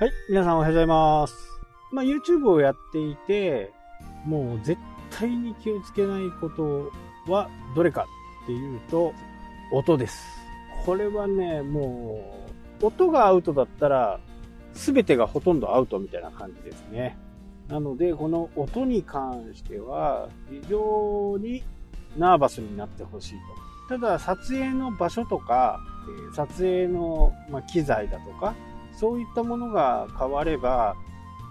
はい、皆さんおはようございます。まあ、YouTube をやっていて、もう絶対に気をつけないことはどれかっていうと、音です。これはね、もう、音がアウトだったら、全てがほとんどアウトみたいな感じですね。なので、この音に関しては、非常にナーバスになってほしいと。ただ、撮影の場所とか、撮影の機材だとか、そういったものが変われば、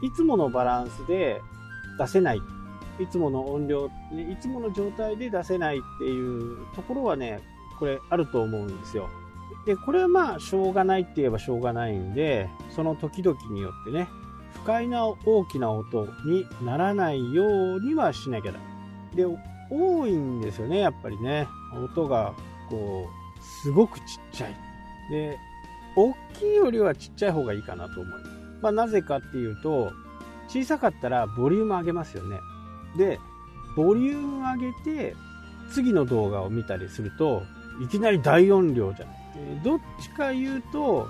いつものバランスで出せない。いつもの音量、いつもの状態で出せないっていうところはね、これあると思うんですよ。で、これはまあ、しょうがないって言えばしょうがないんで、その時々によってね、不快な大きな音にならないようにはしなきゃだ。で、多いんですよね、やっぱりね。音が、こう、すごくちっちゃい。で、大きいよりはちっちゃい方がいいかなと思います。まあ、なぜかっていうと、小さかったらボリューム上げますよね。で、ボリューム上げて、次の動画を見たりすると、いきなり大音量じゃない。どっちか言うと、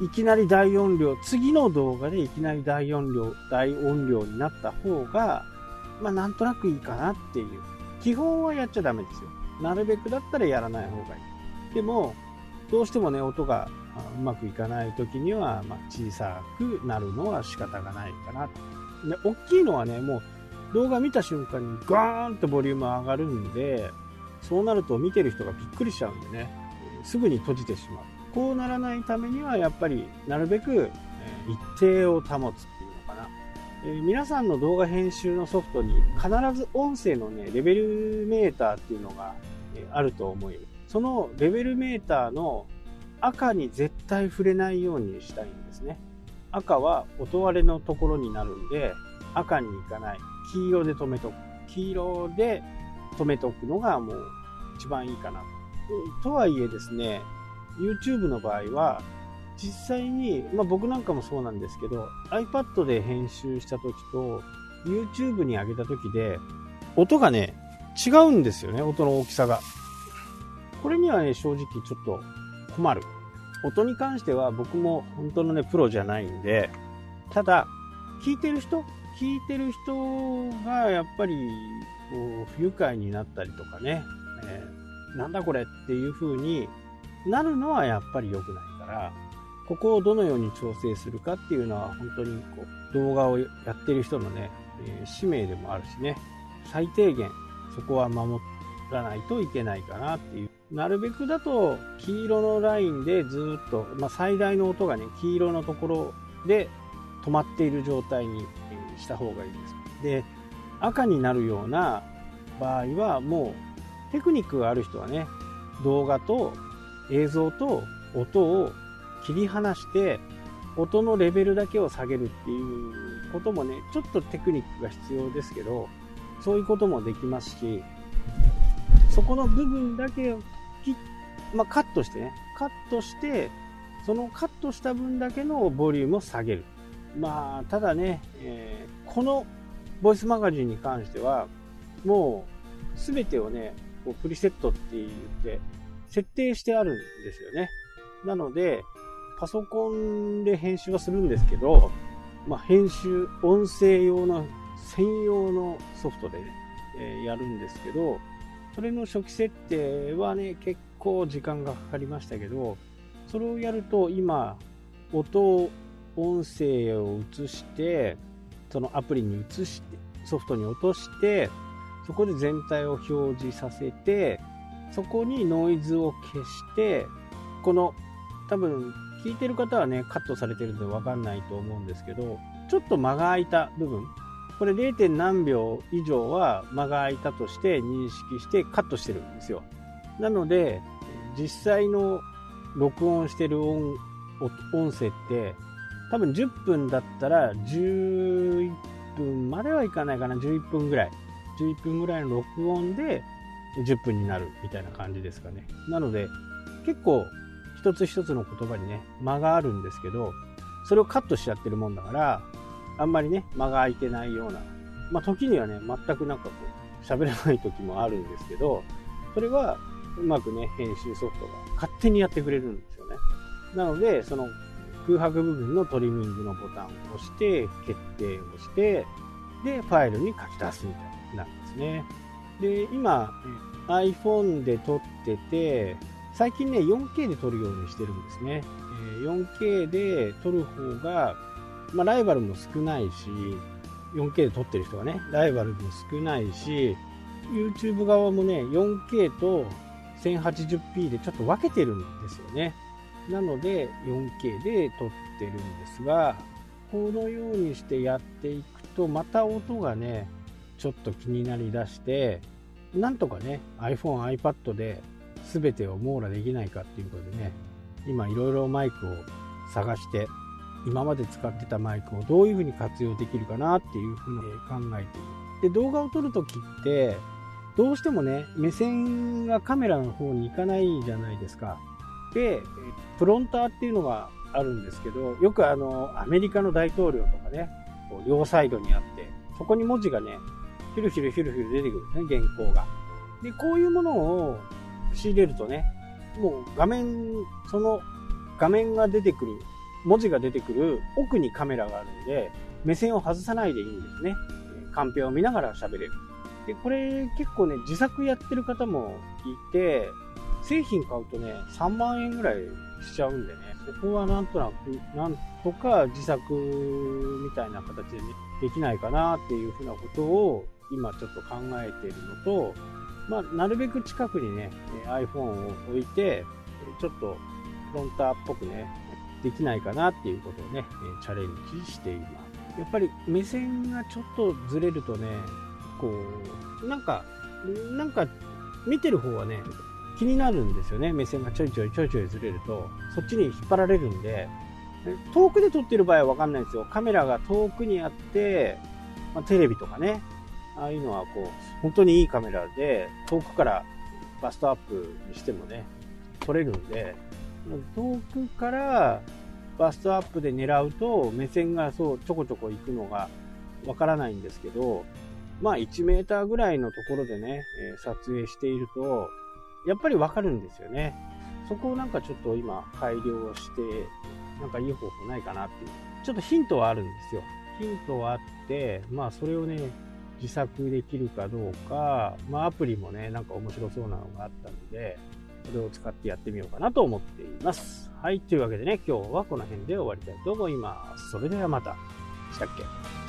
いきなり大音量、次の動画でいきなり大音量、大音量になった方が、まあなんとなくいいかなっていう。基本はやっちゃダメですよ。なるべくだったらやらない方がいい。でも、どうしてもね、音がうまくいかない時には、まあ、小さくなるのは仕方がないかなと。で、大きいのはね、もう動画見た瞬間にガーンとボリューム上がるんで、そうなると見てる人がびっくりしちゃうんでね、すぐに閉じてしまう。こうならないためには、やっぱりなるべく一定を保つっていうのかな。えー、皆さんの動画編集のソフトに必ず音声のね、レベルメーターっていうのがあると思います。そのレベルメーターの赤に絶対触れないようにしたいんですね。赤は音割れのところになるんで、赤に行かない。黄色で止めとく。黄色で止めとくのがもう一番いいかなと。はいえですね、YouTube の場合は、実際に、まあ僕なんかもそうなんですけど、iPad で編集した時と、YouTube に上げた時で、音がね、違うんですよね、音の大きさが。これにはね、正直ちょっと困る。音に関しては僕も本当のね、プロじゃないんで、ただ、聞いてる人聞いてる人がやっぱり、こう、不愉快になったりとかね、えー、なんだこれっていう風になるのはやっぱり良くないから、ここをどのように調整するかっていうのは本当にこう動画をやってる人のね、えー、使命でもあるしね、最低限そこは守らないといけないかなっていうなるべくだと黄色のラインでずっと、まあ、最大の音がね黄色のところで止まっている状態にした方がいいです。で赤になるような場合はもうテクニックがある人はね動画と映像と音を切り離して音のレベルだけを下げるっていうこともねちょっとテクニックが必要ですけどそういうこともできますしそこの部分だけをき、まあ、カットしてね、カットして、そのカットした分だけのボリュームを下げる。まあ、ただね、えー、このボイスマガジンに関しては、もう、すべてをね、こうプリセットって言って、設定してあるんですよね。なので、パソコンで編集はするんですけど、まあ、編集、音声用の専用のソフトでね、えー、やるんですけど、それの初期設定はね、結構時間がかかりましたけど、それをやると今、音、音声を映して、そのアプリに移して、ソフトに落として、そこで全体を表示させて、そこにノイズを消して、この、多分、聞いてる方はね、カットされてるんでわかんないと思うんですけど、ちょっと間が空いた部分、これ 0. 何秒以上は間が空いたとして認識してカットしてるんですよ。なので、実際の録音してる音音声って多分10分だったら11分まではいかないかな、11分ぐらい。11分ぐらいの録音で10分になるみたいな感じですかね。なので、結構一つ一つの言葉にね、間があるんですけど、それをカットしちゃってるもんだから、あんまりね、間が空いてないような、まあ、時にはね、全くなんかこう、喋れない時もあるんですけど、それは、うまくね、編集ソフトが勝手にやってくれるんですよね。なので、その、空白部分のトリミングのボタンを押して、決定をして、で、ファイルに書き出すみたいなんですね。で、今、iPhone で撮ってて、最近ね、4K で撮るようにしてるんですね。4K で撮る方が、まあ、ライバルも少ないし、4K で撮ってる人がね、ライバルも少ないし、YouTube 側もね、4K と 1080p でちょっと分けてるんですよね。なので 4K で撮ってるんですが、このようにしてやっていくと、また音がね、ちょっと気になりだして、なんとかね、iPhone、iPad で全てを網羅できないかっていうことでね、今いろいろマイクを探して、今まで使ってたマイクをどういうふうに活用できるかなっていうふうに考えている。で、動画を撮るときって、どうしてもね、目線がカメラの方に行かないじゃないですか。で、プロンターっていうのがあるんですけど、よくあの、アメリカの大統領とかね、こう両サイドにあって、そこに文字がね、ヒュルヒュルヒュルヒュル出てくるんですね、原稿が。で、こういうものを仕入れるとね、もう画面、その画面が出てくる、文字が出てくる奥にカメラがあるんで、目線を外さないでいいんですね。カンペを見ながら喋れる。で、これ結構ね、自作やってる方もいて、製品買うとね、3万円ぐらいしちゃうんでね、そこはなんとなく、なんとか自作みたいな形でね、できないかなっていうふうなことを今ちょっと考えているのと、まあ、なるべく近くにね、iPhone を置いて、ちょっとフロンターっぽくね、できないかなっていうことをね、チャレンジしています。やっぱり目線がちょっとずれるとね、こう、なんか、なんか見てる方はね、気になるんですよね。目線がちょいちょいちょいちょいずれると、そっちに引っ張られるんで、遠くで撮ってる場合はわかんないんですよ。カメラが遠くにあって、まあ、テレビとかね、ああいうのはこう、本当にいいカメラで、遠くからバストアップにしてもね、撮れるんで、遠くからバストアップで狙うと、目線がそうちょこちょこ行くのがわからないんですけど、まあ1メーターぐらいのところでね、え撮影していると、やっぱりわかるんですよね。そこをなんかちょっと今改良して、なんかいい方法ないかなっていう。ちょっとヒントはあるんですよ。ヒントはあって、まあそれをね、自作できるかどうか、まあアプリもね、なんか面白そうなのがあったので、それを使ってやってみようかなと思っています。はい、というわけでね、今日はこの辺で終わりたいと思います。それではまた。したっけ？